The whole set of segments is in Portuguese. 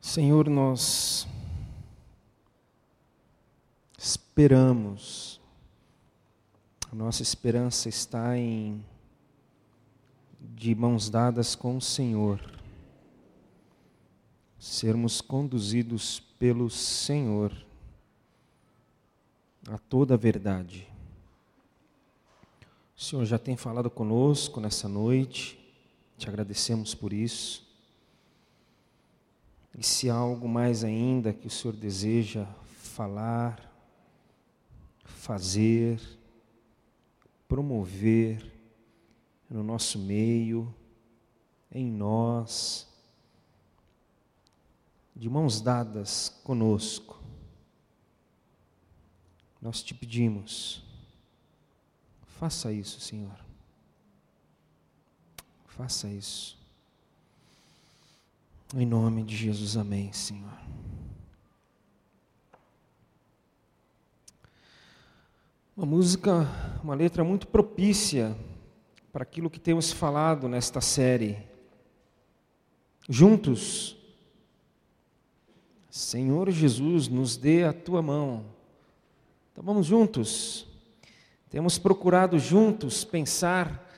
Senhor, nós esperamos, a nossa esperança está em de mãos dadas com o Senhor, sermos conduzidos pelo Senhor a toda a verdade. O Senhor já tem falado conosco nessa noite, te agradecemos por isso. E se há algo mais ainda que o Senhor deseja falar, fazer, promover no nosso meio, em nós, de mãos dadas conosco, nós te pedimos, faça isso, Senhor. Faça isso. Em nome de Jesus, amém, Senhor. Uma música, uma letra muito propícia para aquilo que temos falado nesta série. Juntos, Senhor Jesus, nos dê a tua mão. Então vamos juntos. Temos procurado juntos pensar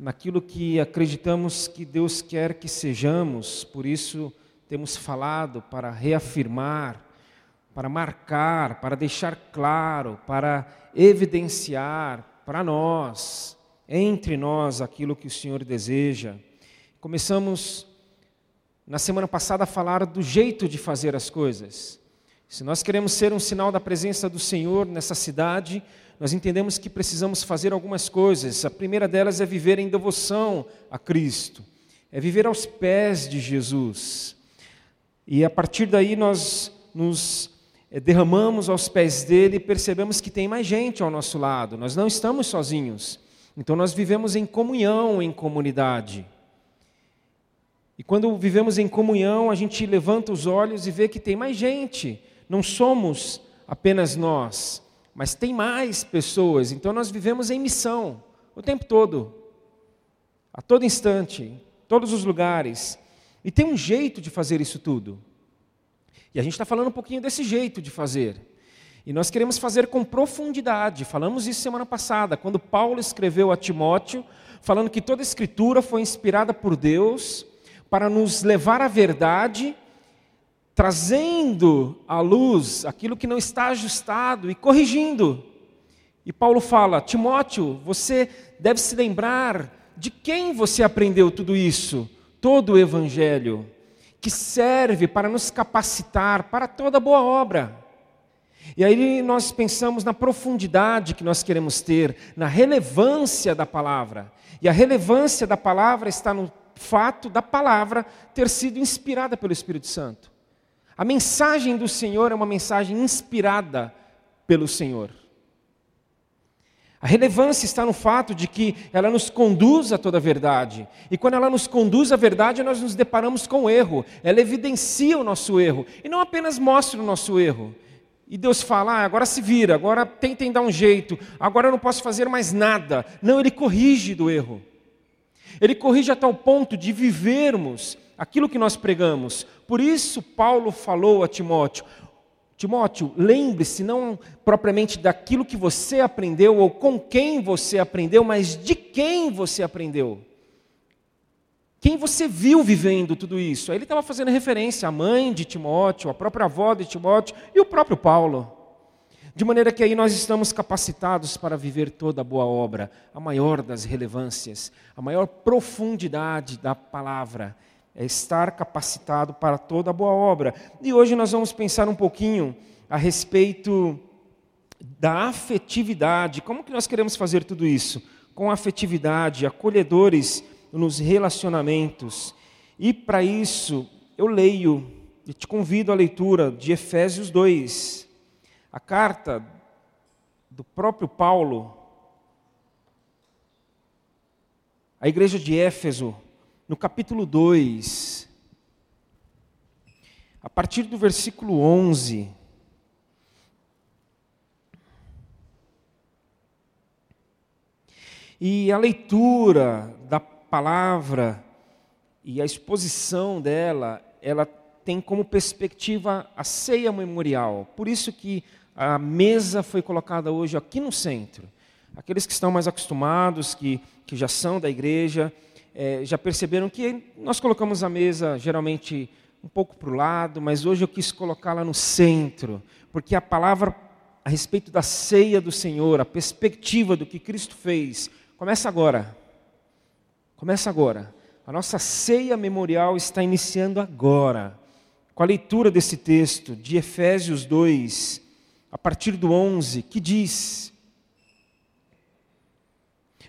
naquilo que acreditamos que Deus quer que sejamos, por isso temos falado para reafirmar, para marcar, para deixar claro, para evidenciar para nós, entre nós, aquilo que o Senhor deseja. Começamos na semana passada a falar do jeito de fazer as coisas. Se nós queremos ser um sinal da presença do Senhor nessa cidade, nós entendemos que precisamos fazer algumas coisas. A primeira delas é viver em devoção a Cristo, é viver aos pés de Jesus. E a partir daí nós nos eh, derramamos aos pés dele e percebemos que tem mais gente ao nosso lado, nós não estamos sozinhos. Então nós vivemos em comunhão, em comunidade. E quando vivemos em comunhão, a gente levanta os olhos e vê que tem mais gente, não somos apenas nós mas tem mais pessoas, então nós vivemos em missão o tempo todo, a todo instante, todos os lugares. E tem um jeito de fazer isso tudo. E a gente está falando um pouquinho desse jeito de fazer. E nós queremos fazer com profundidade. Falamos isso semana passada, quando Paulo escreveu a Timóteo, falando que toda escritura foi inspirada por Deus para nos levar à verdade trazendo à luz aquilo que não está ajustado e corrigindo. E Paulo fala: Timóteo, você deve se lembrar de quem você aprendeu tudo isso, todo o Evangelho, que serve para nos capacitar para toda boa obra. E aí nós pensamos na profundidade que nós queremos ter, na relevância da palavra. E a relevância da palavra está no fato da palavra ter sido inspirada pelo Espírito Santo. A mensagem do Senhor é uma mensagem inspirada pelo Senhor. A relevância está no fato de que ela nos conduz a toda a verdade. E quando ela nos conduz à verdade, nós nos deparamos com o erro. Ela evidencia o nosso erro. E não apenas mostra o nosso erro. E Deus fala, ah, agora se vira, agora tentem dar um jeito, agora eu não posso fazer mais nada. Não, Ele corrige do erro. Ele corrige a tal ponto de vivermos aquilo que nós pregamos. Por isso, Paulo falou a Timóteo: Timóteo, lembre-se não propriamente daquilo que você aprendeu ou com quem você aprendeu, mas de quem você aprendeu. Quem você viu vivendo tudo isso? Aí ele estava fazendo referência à mãe de Timóteo, à própria avó de Timóteo e o próprio Paulo. De maneira que aí nós estamos capacitados para viver toda a boa obra, a maior das relevâncias, a maior profundidade da palavra é estar capacitado para toda boa obra. E hoje nós vamos pensar um pouquinho a respeito da afetividade. Como que nós queremos fazer tudo isso? Com afetividade, acolhedores nos relacionamentos. E para isso, eu leio e te convido à leitura de Efésios 2, a carta do próprio Paulo à igreja de Éfeso, no capítulo 2, a partir do versículo 11. E a leitura da palavra e a exposição dela, ela tem como perspectiva a ceia memorial. Por isso que a mesa foi colocada hoje aqui no centro. Aqueles que estão mais acostumados, que, que já são da igreja, é, já perceberam que nós colocamos a mesa geralmente um pouco para o lado, mas hoje eu quis colocá-la no centro, porque a palavra a respeito da ceia do Senhor, a perspectiva do que Cristo fez, começa agora. Começa agora. A nossa ceia memorial está iniciando agora, com a leitura desse texto de Efésios 2, a partir do 11, que diz: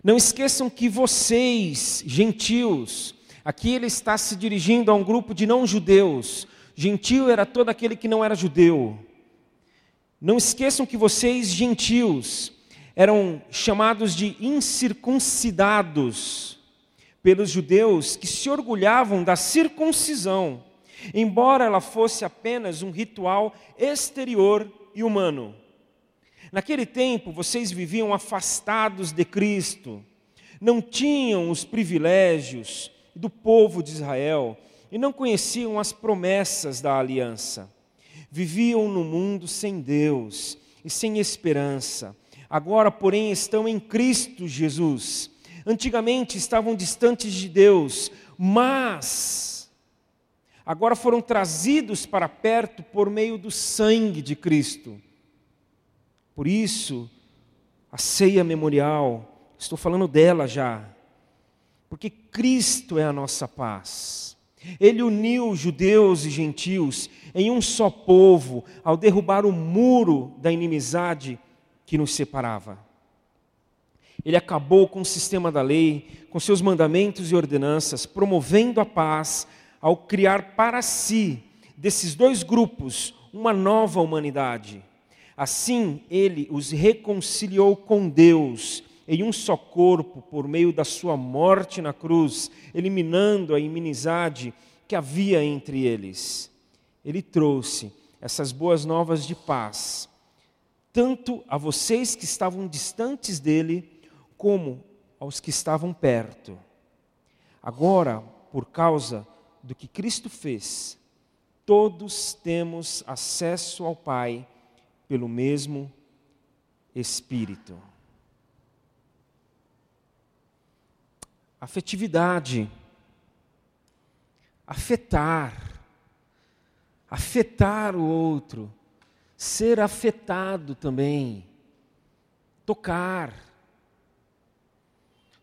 Não esqueçam que vocês, gentios, aqui ele está se dirigindo a um grupo de não-judeus, gentio era todo aquele que não era judeu. Não esqueçam que vocês, gentios, eram chamados de incircuncidados pelos judeus que se orgulhavam da circuncisão, embora ela fosse apenas um ritual exterior e humano. Naquele tempo, vocês viviam afastados de Cristo, não tinham os privilégios do povo de Israel e não conheciam as promessas da aliança. Viviam no mundo sem Deus e sem esperança. Agora, porém, estão em Cristo Jesus. Antigamente estavam distantes de Deus, mas agora foram trazidos para perto por meio do sangue de Cristo. Por isso, a ceia memorial, estou falando dela já, porque Cristo é a nossa paz. Ele uniu judeus e gentios em um só povo ao derrubar o muro da inimizade que nos separava. Ele acabou com o sistema da lei, com seus mandamentos e ordenanças, promovendo a paz ao criar para si, desses dois grupos, uma nova humanidade. Assim, ele os reconciliou com Deus em um só corpo por meio da sua morte na cruz, eliminando a inimizade que havia entre eles. Ele trouxe essas boas novas de paz, tanto a vocês que estavam distantes dele, como aos que estavam perto. Agora, por causa do que Cristo fez, todos temos acesso ao Pai pelo mesmo Espírito. Afetividade, afetar, afetar o outro, ser afetado também, tocar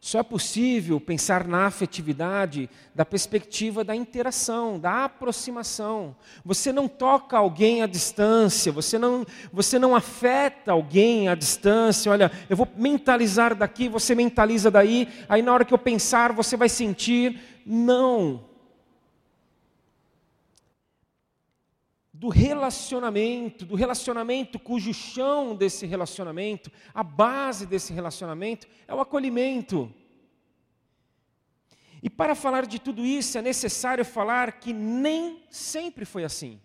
só é possível pensar na afetividade da perspectiva da interação, da aproximação. Você não toca alguém à distância, você não, você não afeta alguém à distância. Olha, eu vou mentalizar daqui, você mentaliza daí, aí na hora que eu pensar você vai sentir. Não. do relacionamento, do relacionamento cujo chão desse relacionamento, a base desse relacionamento é o acolhimento. E para falar de tudo isso é necessário falar que nem sempre foi assim.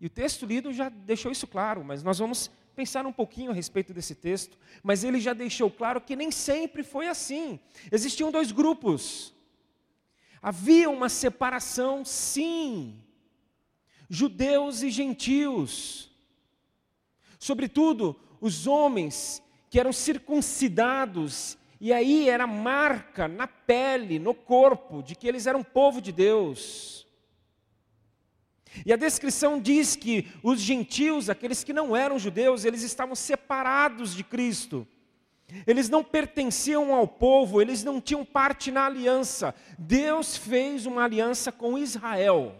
E o texto lido já deixou isso claro, mas nós vamos pensar um pouquinho a respeito desse texto. Mas ele já deixou claro que nem sempre foi assim. Existiam dois grupos. Havia uma separação, sim, judeus e gentios. Sobretudo, os homens que eram circuncidados, e aí era marca na pele, no corpo, de que eles eram povo de Deus. E a descrição diz que os gentios, aqueles que não eram judeus, eles estavam separados de Cristo. Eles não pertenciam ao povo, eles não tinham parte na aliança. Deus fez uma aliança com Israel.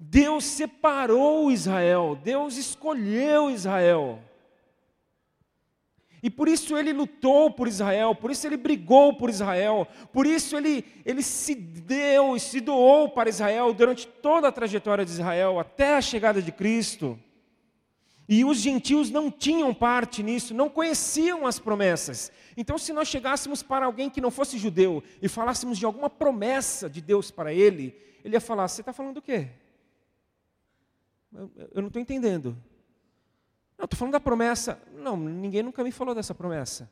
Deus separou Israel, Deus escolheu Israel. E por isso ele lutou por Israel, por isso ele brigou por Israel, por isso ele, ele se deu e se doou para Israel durante toda a trajetória de Israel, até a chegada de Cristo. E os gentios não tinham parte nisso, não conheciam as promessas. Então, se nós chegássemos para alguém que não fosse judeu e falássemos de alguma promessa de Deus para ele, ele ia falar: Você está falando do quê? Eu, eu não estou entendendo. Não, estou falando da promessa. Não, ninguém nunca me falou dessa promessa.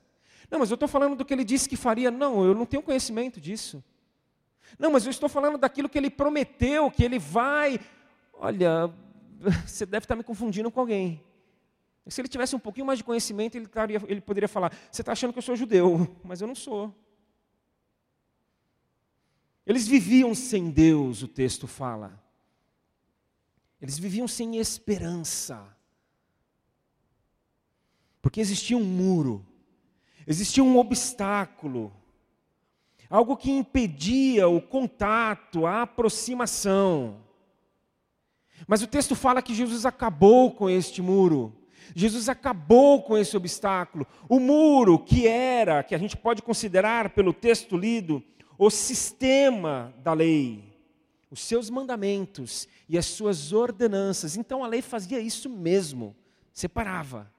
Não, mas eu estou falando do que ele disse que faria. Não, eu não tenho conhecimento disso. Não, mas eu estou falando daquilo que ele prometeu, que ele vai. Olha, você deve estar me confundindo com alguém. Se ele tivesse um pouquinho mais de conhecimento, ele, taria, ele poderia falar: Você está achando que eu sou judeu, mas eu não sou. Eles viviam sem Deus, o texto fala. Eles viviam sem esperança. Porque existia um muro, existia um obstáculo, algo que impedia o contato, a aproximação. Mas o texto fala que Jesus acabou com este muro. Jesus acabou com esse obstáculo. O muro que era, que a gente pode considerar pelo texto lido, o sistema da lei, os seus mandamentos e as suas ordenanças. Então a lei fazia isso mesmo, separava.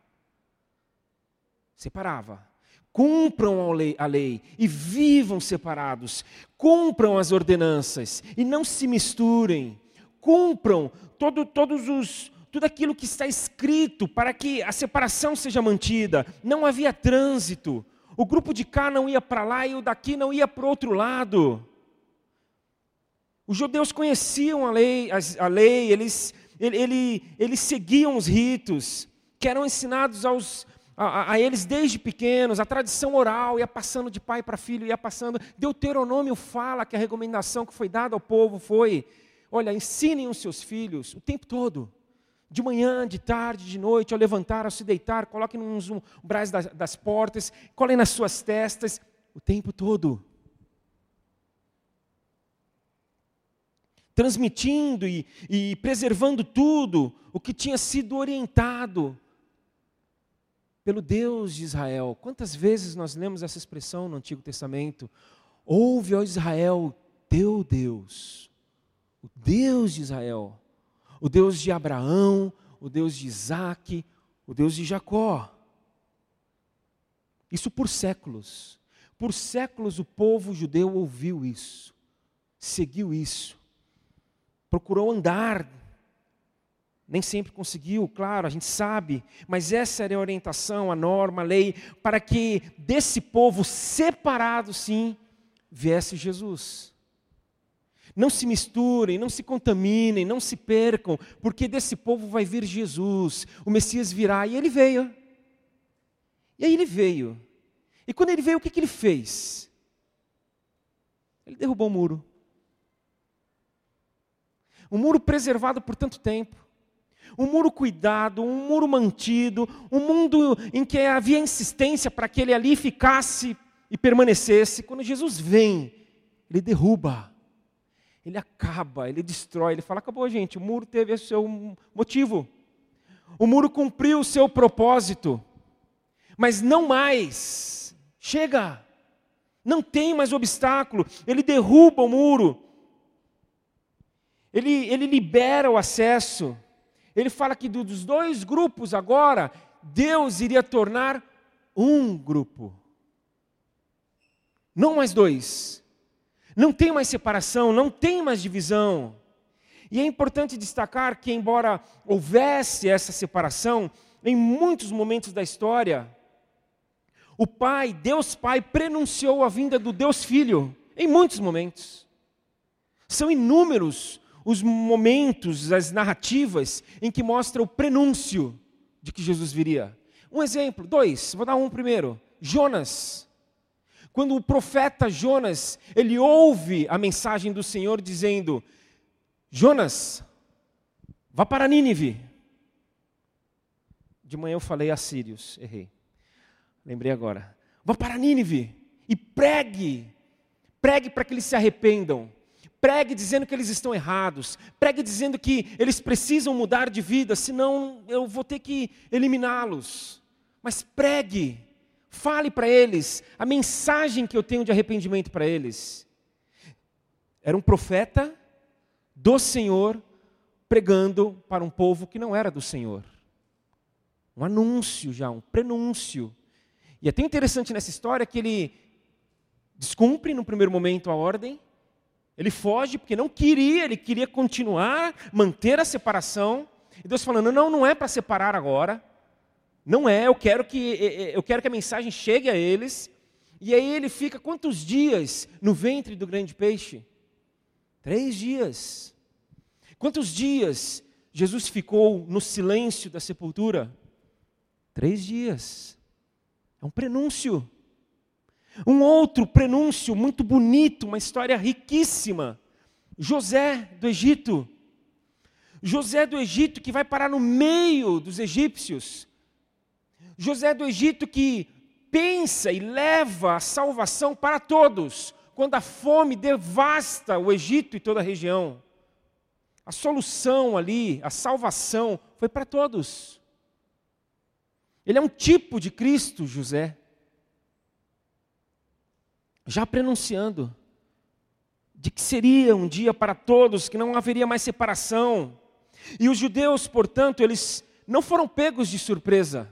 Separava. Cumpram a lei, a lei e vivam separados. Cumpram as ordenanças e não se misturem. Cumpram todo, todos os, tudo aquilo que está escrito para que a separação seja mantida. Não havia trânsito. O grupo de cá não ia para lá e o daqui não ia para o outro lado. Os judeus conheciam a lei, a, lei eles, ele, ele, eles seguiam os ritos que eram ensinados aos, a, a, eles desde pequenos, a tradição oral ia passando de pai para filho, ia passando. Deuteronômio fala que a recomendação que foi dada ao povo foi: olha, ensinem os seus filhos o tempo todo. De manhã, de tarde, de noite, ao levantar, ao se deitar, coloquem nos umbrais das, das portas, colhem nas suas testas, o tempo todo. Transmitindo e, e preservando tudo o que tinha sido orientado pelo Deus de Israel. Quantas vezes nós lemos essa expressão no Antigo Testamento? Ouve, ó Israel, teu Deus, o Deus de Israel o Deus de Abraão, o Deus de Isaac, o Deus de Jacó. Isso por séculos. Por séculos o povo judeu ouviu isso, seguiu isso, procurou andar. Nem sempre conseguiu, claro, a gente sabe, mas essa era a orientação, a norma, a lei, para que desse povo separado, sim, viesse Jesus. Não se misturem, não se contaminem, não se percam, porque desse povo vai vir Jesus, o Messias virá, e ele veio. E aí ele veio. E quando ele veio, o que, que ele fez? Ele derrubou o muro. Um muro preservado por tanto tempo. Um muro cuidado, um muro mantido, um mundo em que havia insistência para que ele ali ficasse e permanecesse. Quando Jesus vem, ele derruba ele acaba, ele destrói, ele fala: acabou, gente, o muro teve o seu motivo, o muro cumpriu o seu propósito, mas não mais, chega, não tem mais obstáculo, ele derruba o muro, ele, ele libera o acesso, ele fala que dos dois grupos agora, Deus iria tornar um grupo, não mais dois não tem mais separação, não tem mais divisão. E é importante destacar que, embora houvesse essa separação, em muitos momentos da história, o Pai, Deus Pai, prenunciou a vinda do Deus Filho, em muitos momentos. São inúmeros os momentos, as narrativas, em que mostra o prenúncio de que Jesus viria. Um exemplo, dois, vou dar um primeiro. Jonas. Quando o profeta Jonas, ele ouve a mensagem do Senhor dizendo: Jonas, vá para Nínive. De manhã eu falei a Sírios, errei. Lembrei agora. Vá para Nínive e pregue. Pregue para que eles se arrependam. Pregue dizendo que eles estão errados. Pregue dizendo que eles precisam mudar de vida, senão eu vou ter que eliminá-los. Mas pregue. Fale para eles a mensagem que eu tenho de arrependimento para eles. Era um profeta do Senhor pregando para um povo que não era do Senhor. Um anúncio já, um prenúncio. E é até interessante nessa história que ele descumpre no primeiro momento a ordem, ele foge porque não queria, ele queria continuar, manter a separação. E Deus falando: não, não é para separar agora. Não é, eu quero que eu quero que a mensagem chegue a eles. E aí ele fica quantos dias no ventre do grande peixe? Três dias. Quantos dias Jesus ficou no silêncio da sepultura? Três dias. É um prenúncio. Um outro prenúncio muito bonito, uma história riquíssima. José do Egito. José do Egito que vai parar no meio dos egípcios. José do Egito que pensa e leva a salvação para todos quando a fome devasta o Egito e toda a região. A solução ali, a salvação, foi para todos. Ele é um tipo de Cristo, José. Já prenunciando de que seria um dia para todos, que não haveria mais separação. E os judeus, portanto, eles não foram pegos de surpresa.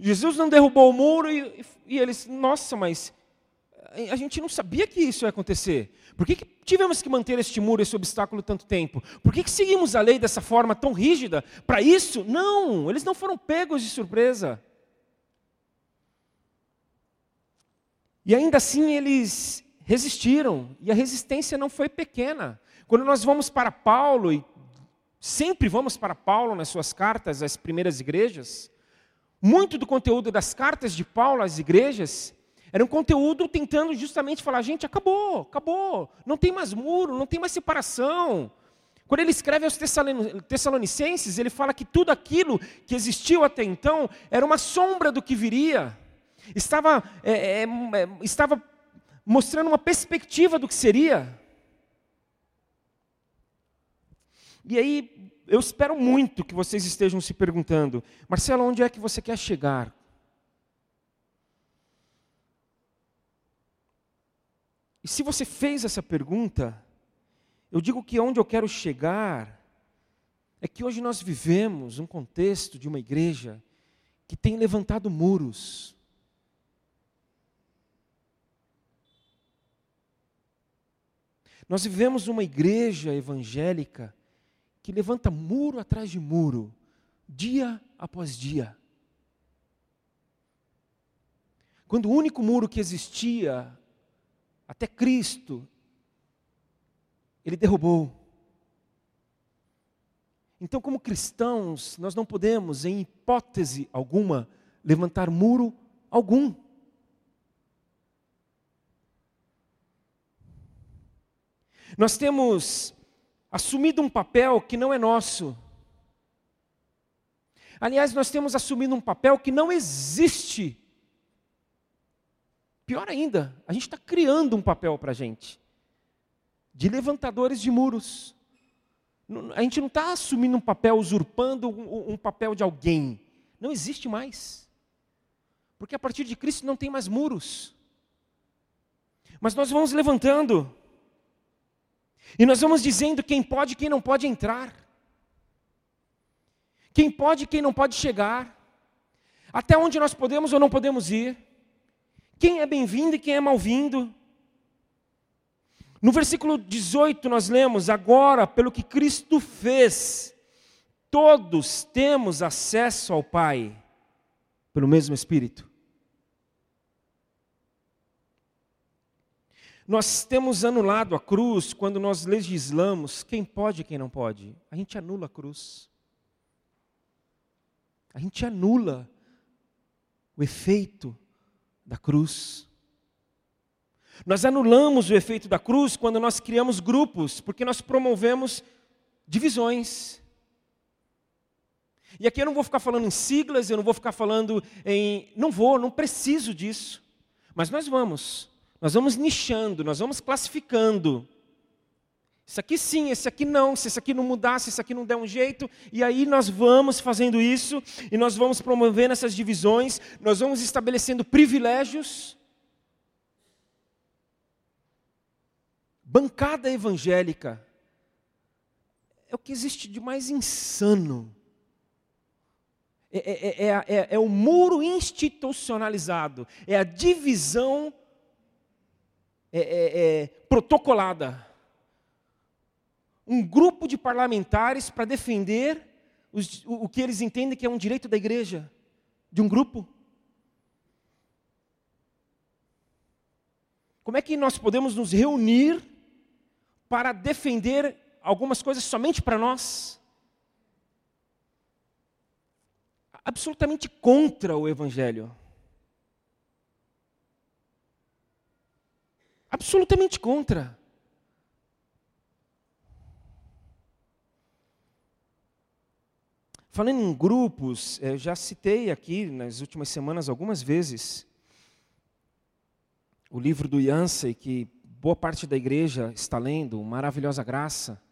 Jesus não derrubou o muro e, e eles, nossa, mas a gente não sabia que isso ia acontecer. Por que, que tivemos que manter este muro, esse obstáculo tanto tempo? Por que, que seguimos a lei dessa forma tão rígida? Para isso? Não, eles não foram pegos de surpresa. E ainda assim eles resistiram, e a resistência não foi pequena. Quando nós vamos para Paulo, e sempre vamos para Paulo nas suas cartas às primeiras igrejas, muito do conteúdo das cartas de Paulo às igrejas era um conteúdo tentando justamente falar: gente, acabou, acabou, não tem mais muro, não tem mais separação. Quando ele escreve aos Tessalonicenses, ele fala que tudo aquilo que existiu até então era uma sombra do que viria, estava, é, é, é, estava mostrando uma perspectiva do que seria. E aí, eu espero muito que vocês estejam se perguntando, Marcelo, onde é que você quer chegar? E se você fez essa pergunta, eu digo que onde eu quero chegar é que hoje nós vivemos um contexto de uma igreja que tem levantado muros. Nós vivemos uma igreja evangélica que levanta muro atrás de muro, dia após dia. Quando o único muro que existia até Cristo, ele derrubou. Então, como cristãos, nós não podemos, em hipótese alguma, levantar muro algum. Nós temos assumido um papel que não é nosso. Aliás, nós temos assumido um papel que não existe Pior ainda, a gente está criando um papel para a gente, de levantadores de muros. A gente não está assumindo um papel, usurpando um, um papel de alguém. Não existe mais. Porque a partir de Cristo não tem mais muros. Mas nós vamos levantando. E nós vamos dizendo quem pode e quem não pode entrar. Quem pode e quem não pode chegar. Até onde nós podemos ou não podemos ir quem é bem-vindo e quem é mal-vindo. No versículo 18 nós lemos: Agora, pelo que Cristo fez, todos temos acesso ao Pai, pelo mesmo Espírito. Nós temos anulado a cruz quando nós legislamos quem pode e quem não pode. A gente anula a cruz. A gente anula o efeito da cruz. Nós anulamos o efeito da cruz quando nós criamos grupos, porque nós promovemos divisões. E aqui eu não vou ficar falando em siglas, eu não vou ficar falando em. Não vou, não preciso disso. Mas nós vamos. Nós vamos nichando, nós vamos classificando. Isso aqui sim, esse aqui não, se esse aqui não mudar, se esse aqui não der um jeito, e aí nós vamos fazendo isso, e nós vamos promovendo essas divisões, nós vamos estabelecendo privilégios. Bancada evangélica é o que existe de mais insano. É, é, é, é, o muro institucionalizado, é a divisão protocolada um grupo de parlamentares para defender os, o, o que eles entendem que é um direito da igreja, de um grupo. Como é que nós podemos nos reunir para defender algumas coisas somente para nós. Absolutamente contra o Evangelho. Absolutamente contra. Falando em grupos, eu já citei aqui nas últimas semanas algumas vezes o livro do Yancey, que boa parte da igreja está lendo, Maravilhosa Graça.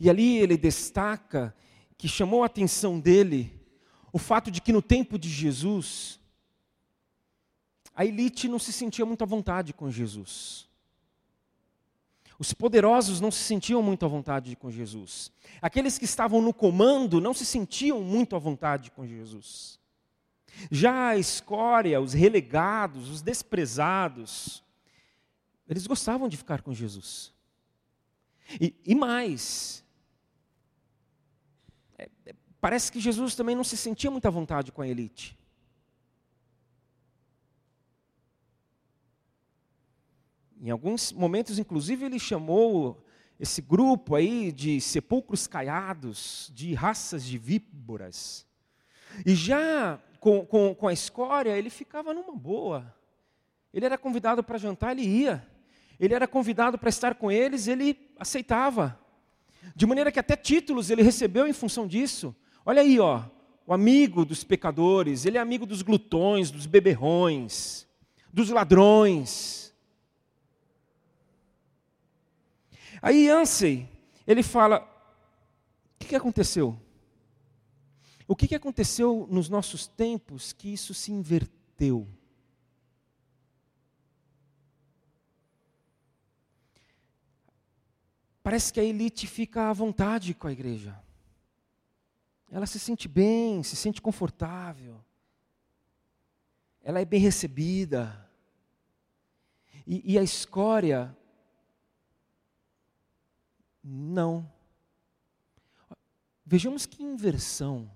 E ali ele destaca que chamou a atenção dele o fato de que no tempo de Jesus, a elite não se sentia muito à vontade com Jesus. Os poderosos não se sentiam muito à vontade com Jesus. Aqueles que estavam no comando não se sentiam muito à vontade com Jesus. Já a escória, os relegados, os desprezados, eles gostavam de ficar com Jesus. E, e mais, é, é, parece que Jesus também não se sentia muito à vontade com a elite. Em alguns momentos, inclusive, ele chamou esse grupo aí de sepulcros caiados, de raças de víboras. E já com, com, com a escória, ele ficava numa boa. Ele era convidado para jantar, ele ia. Ele era convidado para estar com eles, ele aceitava. De maneira que até títulos ele recebeu em função disso. Olha aí, ó, o amigo dos pecadores, ele é amigo dos glutões, dos beberrões, dos ladrões. Aí Yancey, ele fala, o que, que aconteceu? O que, que aconteceu nos nossos tempos que isso se inverteu? Parece que a elite fica à vontade com a igreja. Ela se sente bem, se sente confortável. Ela é bem recebida. E, e a escória não. Vejamos que inversão,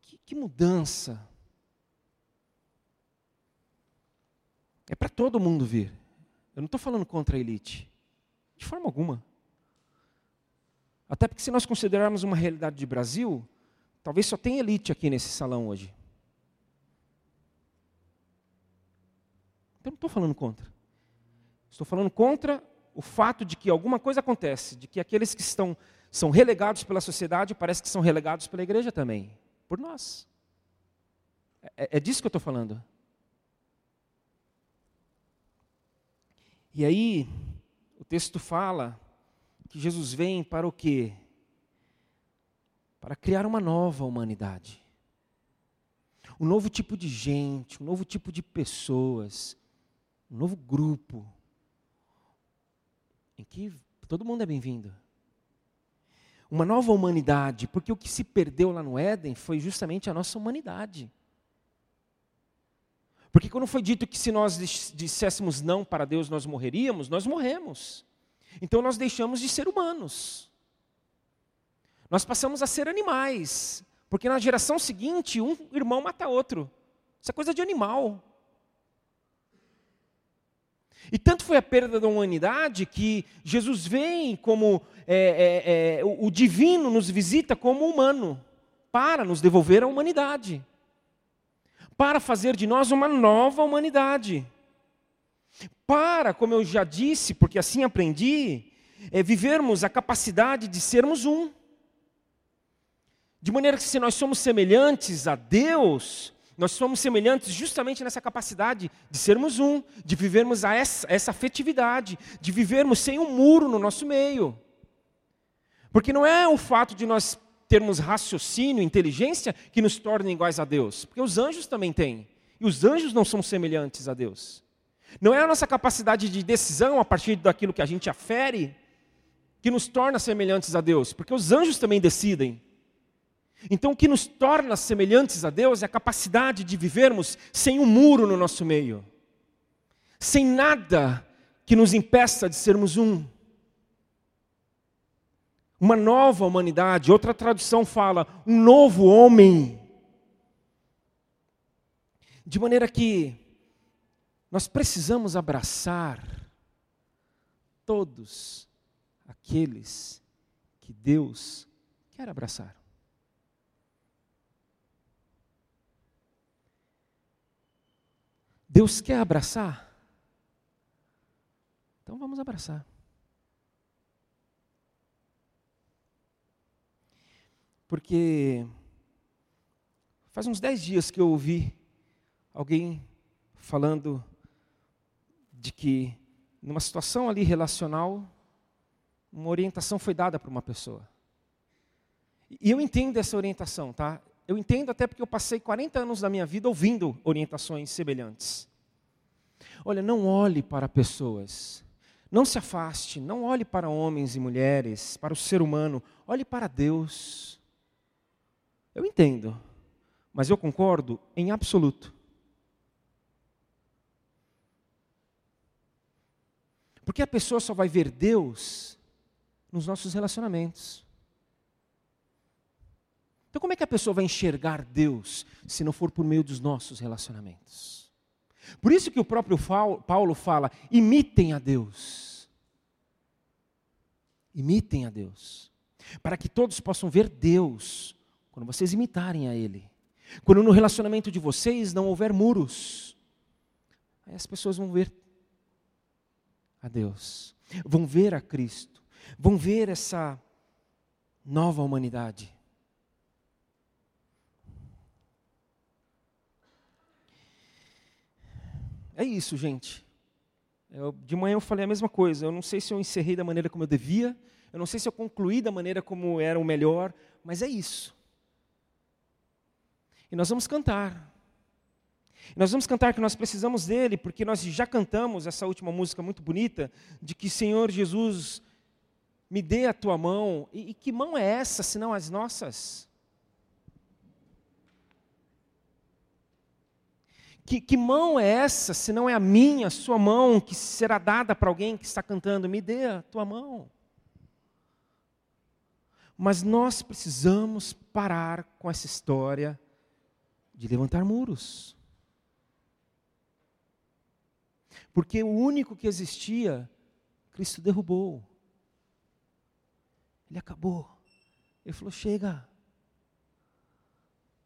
que, que mudança. É para todo mundo vir. Eu não estou falando contra a elite, de forma alguma. Até porque, se nós considerarmos uma realidade de Brasil, talvez só tenha elite aqui nesse salão hoje. Então, não estou falando contra. Estou falando contra o fato de que alguma coisa acontece, de que aqueles que estão são relegados pela sociedade, parece que são relegados pela igreja também, por nós. É, é disso que eu estou falando. E aí, o texto fala que Jesus vem para o quê? Para criar uma nova humanidade. Um novo tipo de gente, um novo tipo de pessoas, um novo grupo em que todo mundo é bem-vindo. Uma nova humanidade, porque o que se perdeu lá no Éden foi justamente a nossa humanidade. Porque quando foi dito que se nós disséssemos não para Deus nós morreríamos, nós morremos. Então nós deixamos de ser humanos. Nós passamos a ser animais. Porque na geração seguinte, um irmão mata outro. Isso é coisa de animal. E tanto foi a perda da humanidade que Jesus vem como é, é, é, o, o divino nos visita como humano, para nos devolver a humanidade, para fazer de nós uma nova humanidade, para, como eu já disse, porque assim aprendi, é, vivermos a capacidade de sermos um. De maneira que, se nós somos semelhantes a Deus, nós somos semelhantes justamente nessa capacidade de sermos um, de vivermos a essa, essa afetividade, de vivermos sem um muro no nosso meio. Porque não é o fato de nós termos raciocínio, inteligência, que nos torna iguais a Deus. Porque os anjos também têm. E os anjos não são semelhantes a Deus. Não é a nossa capacidade de decisão a partir daquilo que a gente afere que nos torna semelhantes a Deus. Porque os anjos também decidem. Então, o que nos torna semelhantes a Deus é a capacidade de vivermos sem um muro no nosso meio, sem nada que nos impeça de sermos um. Uma nova humanidade, outra tradução fala, um novo homem. De maneira que nós precisamos abraçar todos aqueles que Deus quer abraçar. Deus quer abraçar? Então vamos abraçar. Porque faz uns dez dias que eu ouvi alguém falando de que numa situação ali relacional, uma orientação foi dada para uma pessoa. E eu entendo essa orientação, tá? Eu entendo até porque eu passei 40 anos da minha vida ouvindo orientações semelhantes. Olha, não olhe para pessoas. Não se afaste, não olhe para homens e mulheres, para o ser humano, olhe para Deus. Eu entendo, mas eu concordo em absoluto. Porque a pessoa só vai ver Deus nos nossos relacionamentos. Então, como é que a pessoa vai enxergar Deus se não for por meio dos nossos relacionamentos? Por isso que o próprio Paulo fala: imitem a Deus. Imitem a Deus. Para que todos possam ver Deus quando vocês imitarem a Ele. Quando no relacionamento de vocês não houver muros. Aí as pessoas vão ver a Deus, vão ver a Cristo, vão ver essa nova humanidade. É isso, gente. Eu, de manhã eu falei a mesma coisa. Eu não sei se eu encerrei da maneira como eu devia, eu não sei se eu concluí da maneira como era o melhor, mas é isso. E nós vamos cantar. E nós vamos cantar que nós precisamos dele, porque nós já cantamos essa última música muito bonita, de que Senhor Jesus, me dê a tua mão. E, e que mão é essa, senão as nossas? Que, que mão é essa, se não é a minha, a sua mão, que será dada para alguém que está cantando? Me dê a tua mão. Mas nós precisamos parar com essa história de levantar muros. Porque o único que existia, Cristo derrubou. Ele acabou. Ele falou: chega.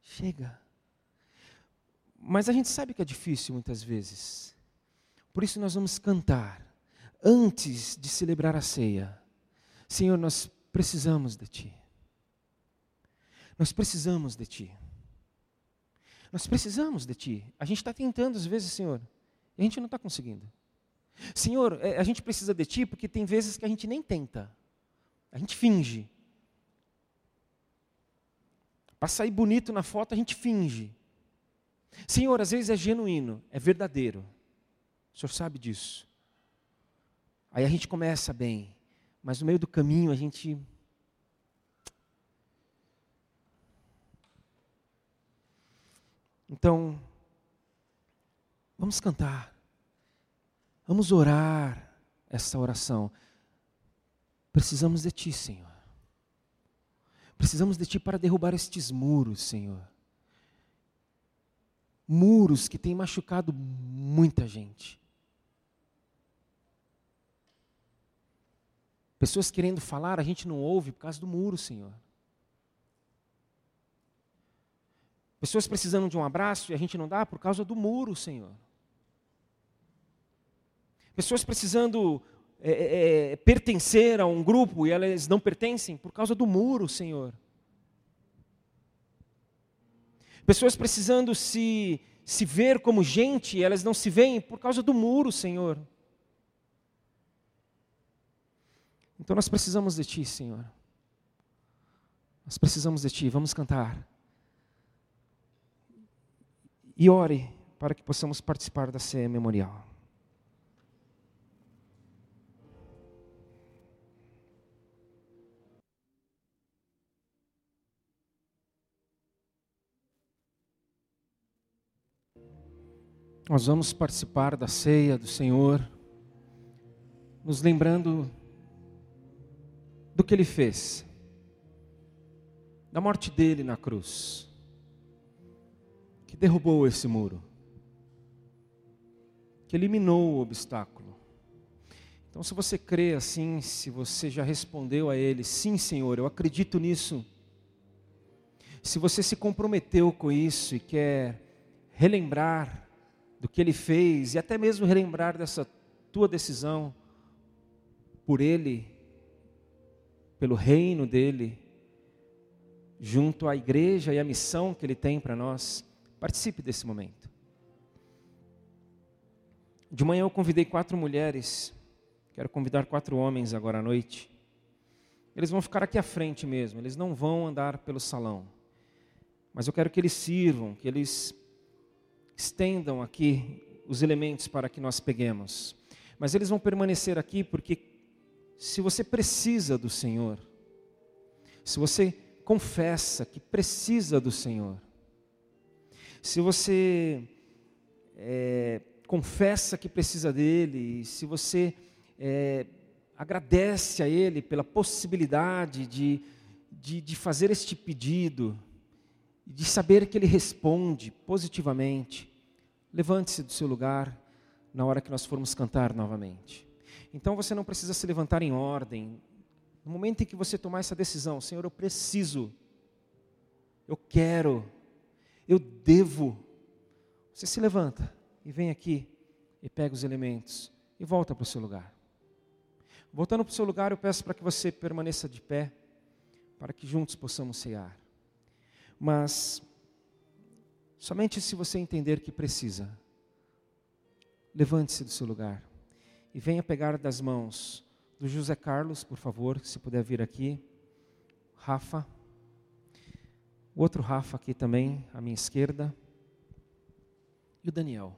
Chega. Mas a gente sabe que é difícil muitas vezes. Por isso nós vamos cantar antes de celebrar a ceia. Senhor, nós precisamos de Ti. Nós precisamos de Ti. Nós precisamos de Ti. A gente está tentando às vezes, Senhor, e a gente não está conseguindo. Senhor, é, a gente precisa de Ti porque tem vezes que a gente nem tenta. A gente finge. Para sair bonito na foto, a gente finge. Senhor, às vezes é genuíno, é verdadeiro. O Senhor sabe disso. Aí a gente começa bem, mas no meio do caminho a gente. Então, vamos cantar, vamos orar essa oração. Precisamos de Ti, Senhor. Precisamos de Ti para derrubar estes muros, Senhor muros que têm machucado muita gente. Pessoas querendo falar, a gente não ouve por causa do muro, Senhor. Pessoas precisando de um abraço e a gente não dá por causa do muro, Senhor. Pessoas precisando é, é, é pertencer a um grupo e elas não pertencem por causa do muro, Senhor. Pessoas precisando se, se ver como gente, elas não se veem por causa do muro, Senhor. Então nós precisamos de Ti, Senhor. Nós precisamos de Ti. Vamos cantar. E ore para que possamos participar da ceia memorial. Nós vamos participar da ceia do Senhor, nos lembrando do que Ele fez, da morte dele na cruz, que derrubou esse muro, que eliminou o obstáculo. Então, se você crê assim, se você já respondeu a Ele, sim, Senhor, eu acredito nisso. Se você se comprometeu com isso e quer relembrar do que Ele fez e até mesmo relembrar dessa tua decisão por Ele, pelo reino dEle, junto à igreja e à missão que Ele tem para nós, participe desse momento. De manhã eu convidei quatro mulheres, quero convidar quatro homens agora à noite. Eles vão ficar aqui à frente mesmo, eles não vão andar pelo salão. Mas eu quero que eles sirvam, que eles estendam aqui os elementos para que nós peguemos. Mas eles vão permanecer aqui porque se você precisa do Senhor, se você confessa que precisa do Senhor, se você é, confessa que precisa dele, se você é, agradece a Ele pela possibilidade de, de, de fazer este pedido, de saber que Ele responde positivamente, levante-se do seu lugar na hora que nós formos cantar novamente. Então você não precisa se levantar em ordem. No momento em que você tomar essa decisão, Senhor, eu preciso, eu quero, eu devo. Você se levanta e vem aqui e pega os elementos e volta para o seu lugar. Voltando para o seu lugar, eu peço para que você permaneça de pé, para que juntos possamos cear. Mas, somente se você entender que precisa, levante-se do seu lugar e venha pegar das mãos do José Carlos, por favor, se puder vir aqui. Rafa. O outro Rafa aqui também, à minha esquerda. E o Daniel.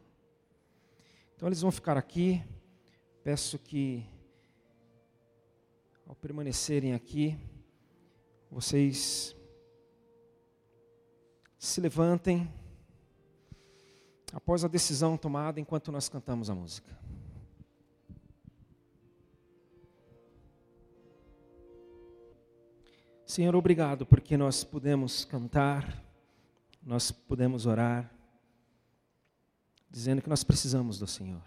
Então eles vão ficar aqui. Peço que, ao permanecerem aqui, vocês se levantem após a decisão tomada enquanto nós cantamos a música. Senhor, obrigado porque nós pudemos cantar, nós pudemos orar, dizendo que nós precisamos do Senhor.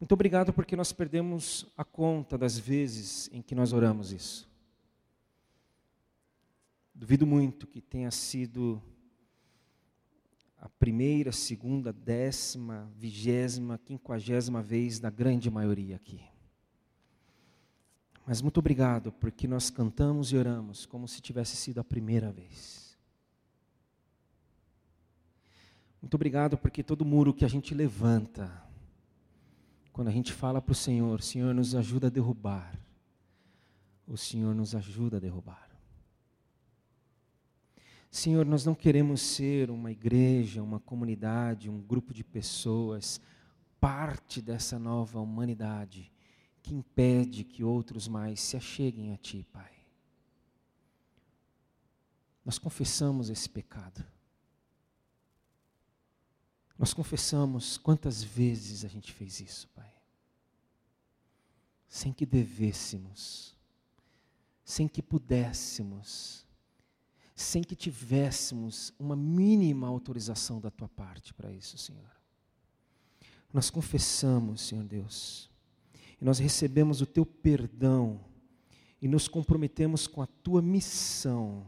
Muito obrigado porque nós perdemos a conta das vezes em que nós oramos isso. Duvido muito que tenha sido a primeira, segunda, décima, vigésima, quinquagésima vez da grande maioria aqui. Mas muito obrigado, porque nós cantamos e oramos como se tivesse sido a primeira vez. Muito obrigado, porque todo muro que a gente levanta, quando a gente fala para o Senhor, Senhor nos ajuda a derrubar, o Senhor nos ajuda a derrubar. Senhor, nós não queremos ser uma igreja, uma comunidade, um grupo de pessoas, parte dessa nova humanidade que impede que outros mais se acheguem a Ti, Pai. Nós confessamos esse pecado. Nós confessamos quantas vezes a gente fez isso, Pai. Sem que devêssemos, sem que pudéssemos, sem que tivéssemos uma mínima autorização da Tua parte para isso, Senhor. Nós confessamos, Senhor Deus, e nós recebemos o teu perdão e nos comprometemos com a tua missão.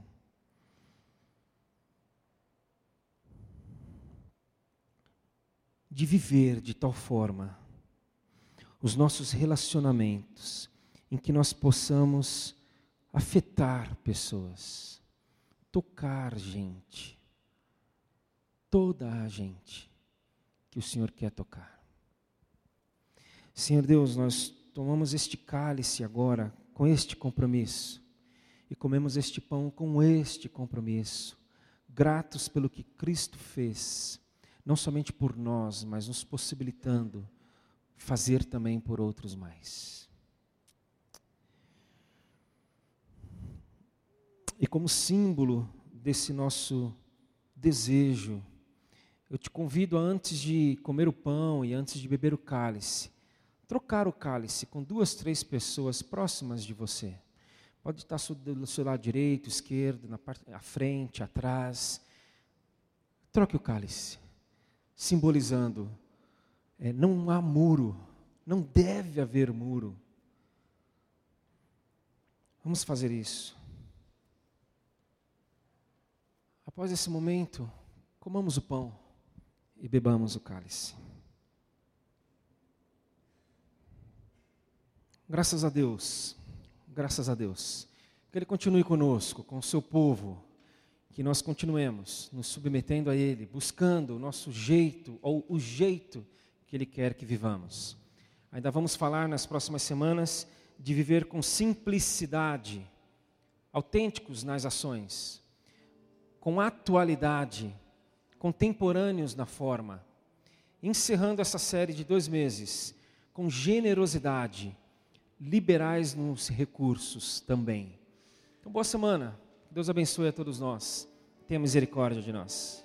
De viver de tal forma os nossos relacionamentos em que nós possamos afetar pessoas, tocar gente, toda a gente que o Senhor quer tocar. Senhor Deus, nós tomamos este cálice agora com este compromisso e comemos este pão com este compromisso, gratos pelo que Cristo fez, não somente por nós, mas nos possibilitando fazer também por outros mais. E como símbolo desse nosso desejo, eu te convido a, antes de comer o pão e antes de beber o cálice, trocar o cálice com duas, três pessoas próximas de você. Pode estar do seu lado direito, esquerdo, na parte, à frente, atrás. Troque o cálice, simbolizando, é, não há muro Não deve haver muro. Vamos fazer isso. Após esse momento, comamos o pão e bebamos o cálice. Graças a Deus, graças a Deus, que Ele continue conosco, com o seu povo, que nós continuemos nos submetendo a Ele, buscando o nosso jeito, ou o jeito que Ele quer que vivamos. Ainda vamos falar nas próximas semanas de viver com simplicidade, autênticos nas ações, com atualidade, contemporâneos na forma, encerrando essa série de dois meses com generosidade, liberais nos recursos também. Então, boa semana. Deus abençoe a todos nós. Tenha misericórdia de nós.